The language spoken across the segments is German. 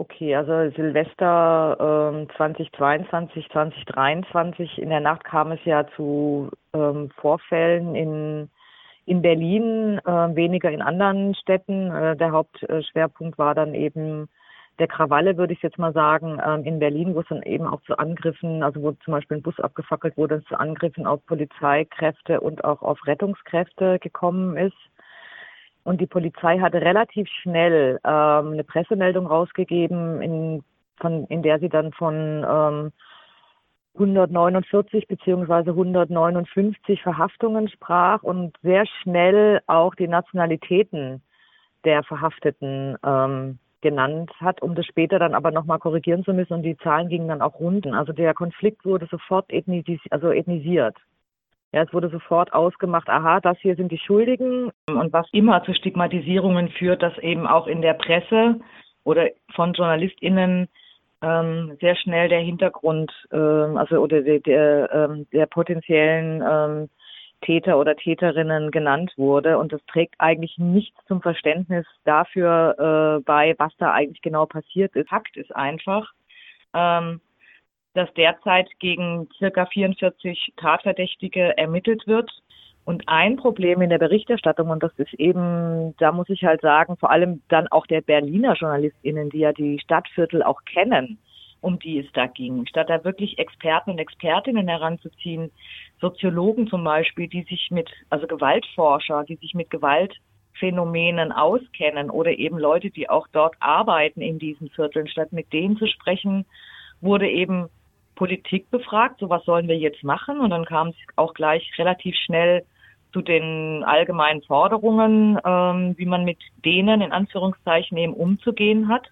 Okay, also Silvester ähm, 2022, 2023, in der Nacht kam es ja zu ähm, Vorfällen in, in Berlin, äh, weniger in anderen Städten. Äh, der Hauptschwerpunkt war dann eben der Krawalle, würde ich jetzt mal sagen, ähm, in Berlin, wo es dann eben auch zu Angriffen, also wo zum Beispiel ein Bus abgefackelt wurde, zu Angriffen auf Polizeikräfte und auch auf Rettungskräfte gekommen ist. Und die Polizei hatte relativ schnell ähm, eine Pressemeldung rausgegeben, in, von, in der sie dann von ähm, 149 beziehungsweise 159 Verhaftungen sprach und sehr schnell auch die Nationalitäten der Verhafteten ähm, genannt hat, um das später dann aber nochmal korrigieren zu müssen und die Zahlen gingen dann auch runden. Also der Konflikt wurde sofort ethnis also ethnisiert. Ja, es wurde sofort ausgemacht, aha, das hier sind die Schuldigen. Und was immer zu Stigmatisierungen führt, dass eben auch in der Presse oder von JournalistInnen ähm, sehr schnell der Hintergrund, ähm, also oder der, der, ähm, der potenziellen ähm, Täter oder Täterinnen genannt wurde. Und das trägt eigentlich nichts zum Verständnis dafür äh, bei, was da eigentlich genau passiert ist. Fakt ist einfach, ähm, dass derzeit gegen circa 44 Tatverdächtige ermittelt wird. Und ein Problem in der Berichterstattung, und das ist eben, da muss ich halt sagen, vor allem dann auch der Berliner JournalistInnen, die ja die Stadtviertel auch kennen, um die es da ging. Statt da wirklich Experten und Expertinnen heranzuziehen, Soziologen zum Beispiel, die sich mit, also Gewaltforscher, die sich mit Gewaltphänomenen auskennen oder eben Leute, die auch dort arbeiten in diesen Vierteln, statt mit denen zu sprechen, wurde eben Politik befragt, so was sollen wir jetzt machen? Und dann kam es auch gleich relativ schnell zu den allgemeinen Forderungen, ähm, wie man mit denen in Anführungszeichen eben umzugehen hat.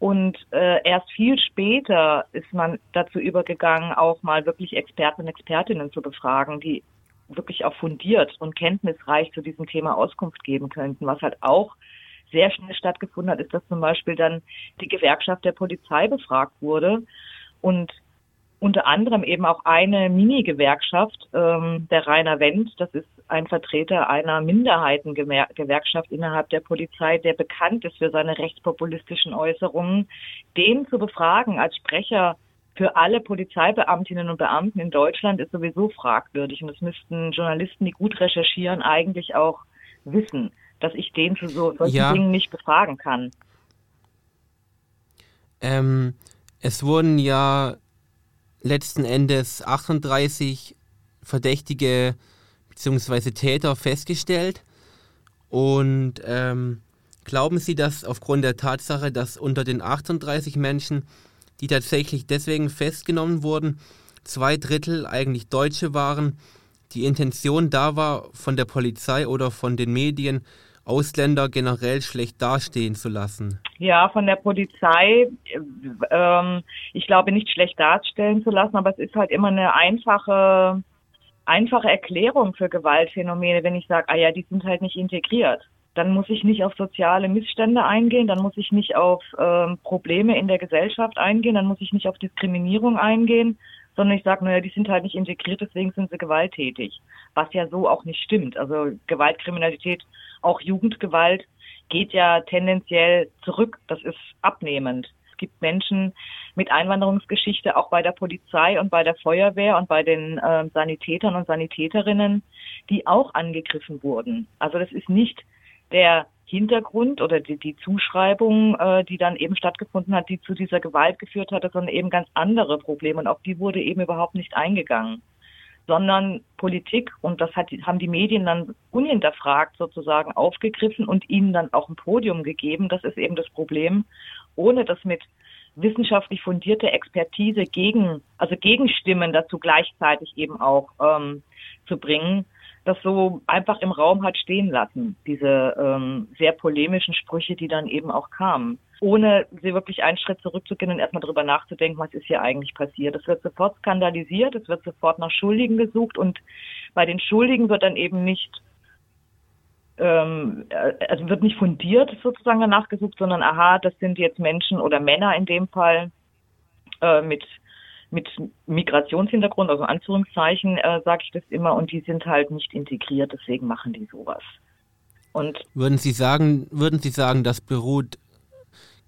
Und äh, erst viel später ist man dazu übergegangen, auch mal wirklich Experten und Expertinnen zu befragen, die wirklich auch fundiert und kenntnisreich zu diesem Thema Auskunft geben könnten. Was halt auch sehr schnell stattgefunden hat, ist, dass zum Beispiel dann die Gewerkschaft der Polizei befragt wurde und unter anderem eben auch eine Mini-Gewerkschaft, ähm, der Rainer Wendt, das ist ein Vertreter einer Minderheitengewerkschaft innerhalb der Polizei, der bekannt ist für seine rechtspopulistischen Äußerungen, den zu befragen als Sprecher für alle Polizeibeamtinnen und Beamten in Deutschland ist sowieso fragwürdig. Und das müssten Journalisten, die gut recherchieren, eigentlich auch wissen, dass ich den zu so solchen ja. Dingen nicht befragen kann. Ähm, es wurden ja letzten Endes 38 verdächtige bzw. Täter festgestellt. Und ähm, glauben Sie, dass aufgrund der Tatsache, dass unter den 38 Menschen, die tatsächlich deswegen festgenommen wurden, zwei Drittel eigentlich Deutsche waren, die Intention da war, von der Polizei oder von den Medien Ausländer generell schlecht dastehen zu lassen? Ja, von der Polizei, ähm, ich glaube nicht schlecht darstellen zu lassen, aber es ist halt immer eine einfache, einfache Erklärung für Gewaltphänomene, wenn ich sage, ah ja, die sind halt nicht integriert. Dann muss ich nicht auf soziale Missstände eingehen, dann muss ich nicht auf ähm, Probleme in der Gesellschaft eingehen, dann muss ich nicht auf Diskriminierung eingehen, sondern ich sage, naja, die sind halt nicht integriert, deswegen sind sie gewalttätig. Was ja so auch nicht stimmt. Also Gewaltkriminalität, auch Jugendgewalt, geht ja tendenziell zurück. Das ist abnehmend. Es gibt Menschen mit Einwanderungsgeschichte auch bei der Polizei und bei der Feuerwehr und bei den äh, Sanitätern und Sanitäterinnen, die auch angegriffen wurden. Also das ist nicht der Hintergrund oder die, die Zuschreibung, äh, die dann eben stattgefunden hat, die zu dieser Gewalt geführt hatte, sondern eben ganz andere Probleme. Und auf die wurde eben überhaupt nicht eingegangen. Sondern Politik, und das hat, haben die Medien dann unhinterfragt sozusagen aufgegriffen und ihnen dann auch ein Podium gegeben. Das ist eben das Problem, ohne das mit wissenschaftlich fundierte Expertise gegen, also Gegenstimmen dazu gleichzeitig eben auch ähm, zu bringen, das so einfach im Raum hat stehen lassen, diese ähm, sehr polemischen Sprüche, die dann eben auch kamen, ohne sie wirklich einen Schritt zurückzugehen und erstmal darüber nachzudenken, was ist hier eigentlich passiert. Es wird sofort skandalisiert, es wird sofort nach Schuldigen gesucht und bei den Schuldigen wird dann eben nicht ähm, äh, also wird nicht fundiert sozusagen danach gesucht, sondern aha, das sind jetzt Menschen oder Männer in dem Fall äh, mit mit Migrationshintergrund, also Anführungszeichen, äh, sage ich das immer, und die sind halt nicht integriert, deswegen machen die sowas. Und würden Sie sagen, würden Sie sagen, das beruht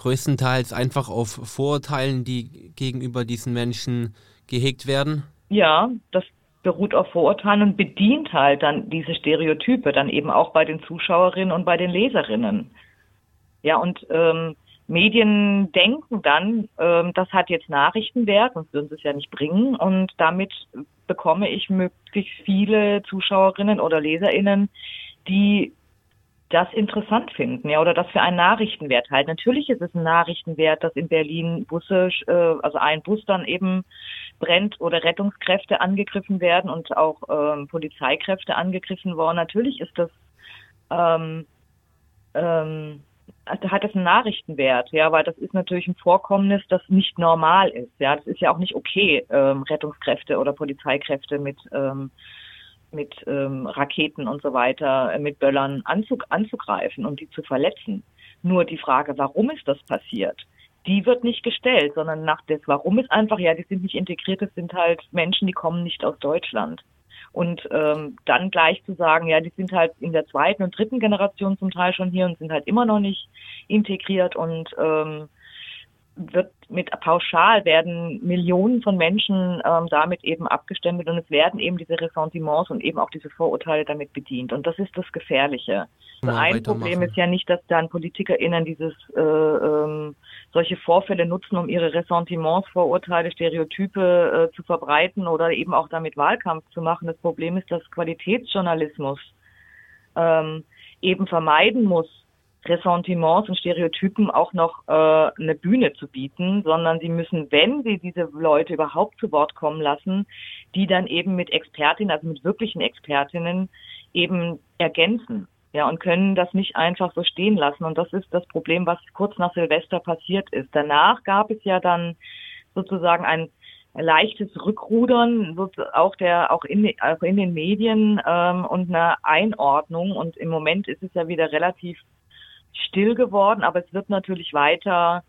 größtenteils einfach auf Vorurteilen, die gegenüber diesen Menschen gehegt werden? Ja, das beruht auf Vorurteilen und bedient halt dann diese Stereotype, dann eben auch bei den Zuschauerinnen und bei den Leserinnen. Ja, und ähm, Medien denken dann, ähm, das hat jetzt Nachrichtenwert, sonst würden sie es ja nicht bringen. Und damit bekomme ich möglichst viele Zuschauerinnen oder LeserInnen, die das interessant finden, ja, oder das für einen Nachrichtenwert halten. Natürlich ist es ein Nachrichtenwert, dass in Berlin Busse, äh, also ein Bus dann eben brennt oder Rettungskräfte angegriffen werden und auch ähm, Polizeikräfte angegriffen worden. Natürlich ist das ähm, ähm, also hat das einen Nachrichtenwert, ja, weil das ist natürlich ein Vorkommnis, das nicht normal ist, ja, das ist ja auch nicht okay, ähm, Rettungskräfte oder Polizeikräfte mit ähm, mit ähm, Raketen und so weiter, äh, mit Böllern anzug anzugreifen und die zu verletzen. Nur die Frage, warum ist das passiert, die wird nicht gestellt, sondern nach des Warum ist einfach, ja, die sind nicht integriert, das sind halt Menschen, die kommen nicht aus Deutschland. Und ähm, dann gleich zu sagen, ja, die sind halt in der zweiten und dritten Generation zum Teil schon hier und sind halt immer noch nicht integriert und ähm, wird mit pauschal werden Millionen von Menschen ähm, damit eben abgestempelt und es werden eben diese Ressentiments und eben auch diese Vorurteile damit bedient. Und das ist das Gefährliche. Ja, ein Problem ist ja nicht, dass dann PolitikerInnen dieses äh, ähm, solche Vorfälle nutzen, um ihre Ressentiments, Vorurteile, Stereotype äh, zu verbreiten oder eben auch damit Wahlkampf zu machen. Das Problem ist, dass Qualitätsjournalismus ähm, eben vermeiden muss, Ressentiments und Stereotypen auch noch äh, eine Bühne zu bieten, sondern sie müssen, wenn sie diese Leute überhaupt zu Wort kommen lassen, die dann eben mit Expertinnen, also mit wirklichen Expertinnen eben ergänzen. Ja, und können das nicht einfach so stehen lassen. Und das ist das Problem, was kurz nach Silvester passiert ist. Danach gab es ja dann sozusagen ein leichtes Rückrudern, auch der, auch in, auch in den Medien ähm, und eine Einordnung. Und im Moment ist es ja wieder relativ still geworden, aber es wird natürlich weiter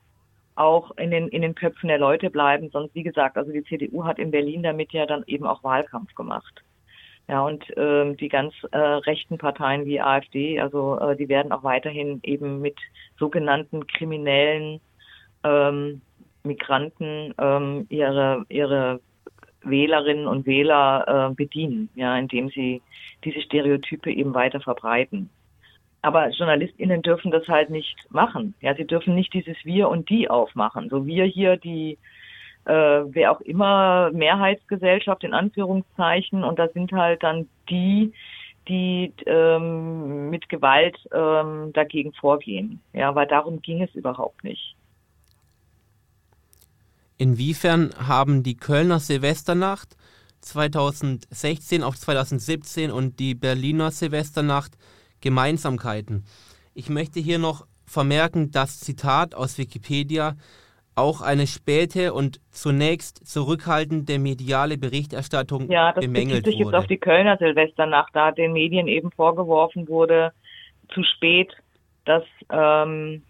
auch in den, in den Köpfen der Leute bleiben. Sonst, wie gesagt, also die CDU hat in Berlin damit ja dann eben auch Wahlkampf gemacht. Ja, und ähm, die ganz äh, rechten Parteien wie AfD, also äh, die werden auch weiterhin eben mit sogenannten kriminellen ähm, Migranten ähm, ihre, ihre Wählerinnen und Wähler äh, bedienen, ja, indem sie diese Stereotype eben weiter verbreiten. Aber JournalistInnen dürfen das halt nicht machen. Ja, sie dürfen nicht dieses Wir und die aufmachen. So wir hier, die, äh, wer auch immer, Mehrheitsgesellschaft in Anführungszeichen. Und da sind halt dann die, die ähm, mit Gewalt ähm, dagegen vorgehen. Ja, weil darum ging es überhaupt nicht. Inwiefern haben die Kölner Silvesternacht 2016 auf 2017 und die Berliner Silvesternacht Gemeinsamkeiten. Ich möchte hier noch vermerken, das Zitat aus Wikipedia auch eine späte und zunächst zurückhaltende mediale Berichterstattung ja, das bemängelt sich jetzt auf die Kölner Silvesternacht, da den Medien eben vorgeworfen wurde, zu spät das ähm,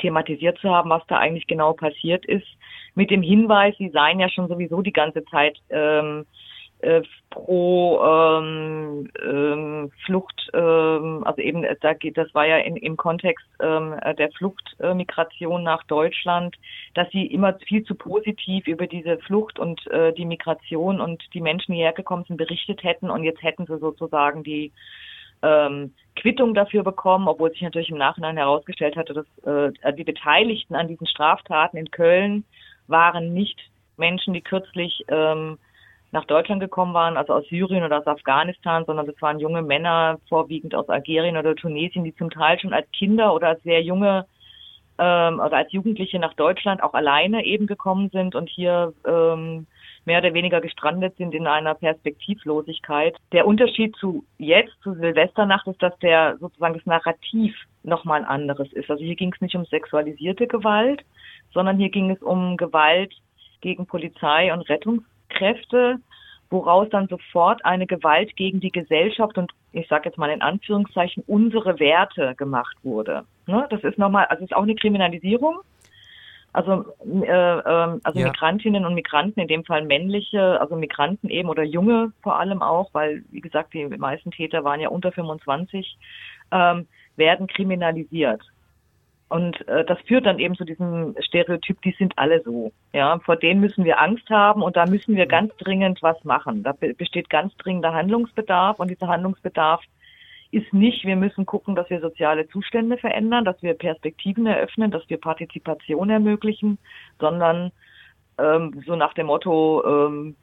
thematisiert zu haben, was da eigentlich genau passiert ist, mit dem Hinweis, sie seien ja schon sowieso die ganze Zeit ähm, äh, pro ähm, ähm, Flucht, ähm, also eben äh, da geht, das war ja in, im Kontext ähm, der Fluchtmigration äh, nach Deutschland, dass sie immer viel zu positiv über diese Flucht und äh, die Migration und die Menschen, die hergekommen sind, berichtet hätten. Und jetzt hätten sie sozusagen die ähm, Quittung dafür bekommen, obwohl sich natürlich im Nachhinein herausgestellt hatte, dass äh, die Beteiligten an diesen Straftaten in Köln waren nicht Menschen, die kürzlich ähm, nach Deutschland gekommen waren, also aus Syrien oder aus Afghanistan, sondern das waren junge Männer, vorwiegend aus Algerien oder Tunesien, die zum Teil schon als Kinder oder als sehr junge ähm, oder als Jugendliche nach Deutschland auch alleine eben gekommen sind und hier ähm, mehr oder weniger gestrandet sind in einer Perspektivlosigkeit. Der Unterschied zu jetzt, zu Silvesternacht, ist, dass der sozusagen das Narrativ nochmal ein anderes ist. Also hier ging es nicht um sexualisierte Gewalt, sondern hier ging es um Gewalt gegen Polizei und Rettungs Kräfte, woraus dann sofort eine Gewalt gegen die Gesellschaft und ich sage jetzt mal in Anführungszeichen unsere Werte gemacht wurde. Ne? Das ist nochmal, also es ist auch eine Kriminalisierung. Also, äh, äh, also ja. Migrantinnen und Migranten, in dem Fall männliche, also Migranten eben oder junge vor allem auch, weil wie gesagt die meisten Täter waren ja unter 25, ähm, werden kriminalisiert. Und äh, das führt dann eben zu diesem Stereotyp, die sind alle so. Ja, vor denen müssen wir Angst haben und da müssen wir ganz dringend was machen. Da besteht ganz dringender Handlungsbedarf und dieser Handlungsbedarf ist nicht, wir müssen gucken, dass wir soziale Zustände verändern, dass wir Perspektiven eröffnen, dass wir Partizipation ermöglichen, sondern ähm, so nach dem Motto ähm,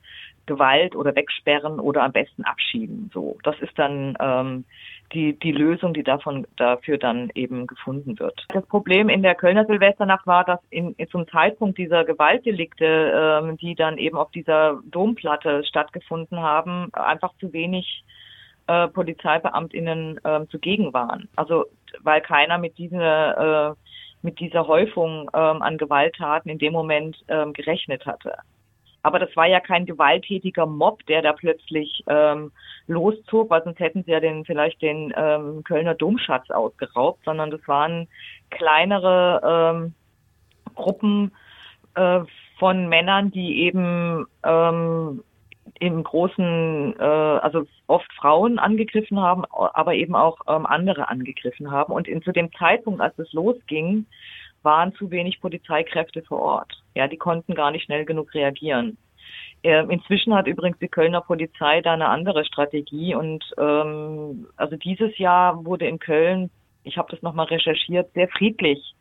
Gewalt oder wegsperren oder am besten abschieben. So, das ist dann ähm, die, die Lösung, die davon dafür dann eben gefunden wird. Das Problem in der Kölner Silvesternacht war, dass in, zum Zeitpunkt dieser Gewaltdelikte, ähm, die dann eben auf dieser Domplatte stattgefunden haben, einfach zu wenig äh, PolizeibeamtInnen äh, zugegen waren. Also weil keiner mit dieser äh, mit dieser Häufung ähm, an Gewalttaten in dem Moment ähm, gerechnet hatte. Aber das war ja kein gewalttätiger Mob, der da plötzlich ähm, loszog, weil sonst hätten sie ja den, vielleicht den ähm, Kölner Domschatz ausgeraubt, sondern das waren kleinere ähm, Gruppen äh, von Männern, die eben ähm, im großen, äh, also oft Frauen angegriffen haben, aber eben auch ähm, andere angegriffen haben. Und in, zu dem Zeitpunkt, als es losging, waren zu wenig Polizeikräfte vor Ort. Ja, die konnten gar nicht schnell genug reagieren. Ähm, inzwischen hat übrigens die Kölner Polizei da eine andere Strategie und ähm, also dieses Jahr wurde in Köln, ich habe das nochmal recherchiert, sehr friedlich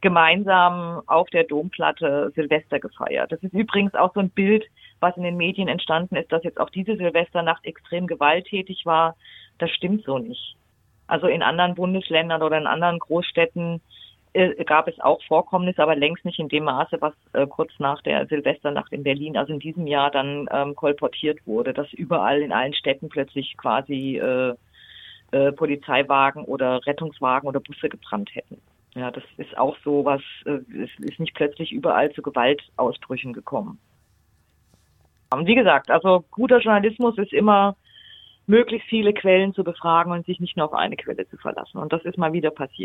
gemeinsam auf der Domplatte Silvester gefeiert. Das ist übrigens auch so ein Bild, was in den Medien entstanden ist, dass jetzt auch diese Silvesternacht extrem gewalttätig war. Das stimmt so nicht. Also in anderen Bundesländern oder in anderen Großstädten äh, gab es auch Vorkommnisse, aber längst nicht in dem Maße, was äh, kurz nach der Silvesternacht in Berlin, also in diesem Jahr dann ähm, kolportiert wurde, dass überall in allen Städten plötzlich quasi äh, äh, Polizeiwagen oder Rettungswagen oder Busse gebrannt hätten. Ja, das ist auch so was, äh, es ist nicht plötzlich überall zu Gewaltausbrüchen gekommen. Und wie gesagt, also guter Journalismus ist immer möglichst viele Quellen zu befragen und sich nicht nur auf eine Quelle zu verlassen. Und das ist mal wieder passiert.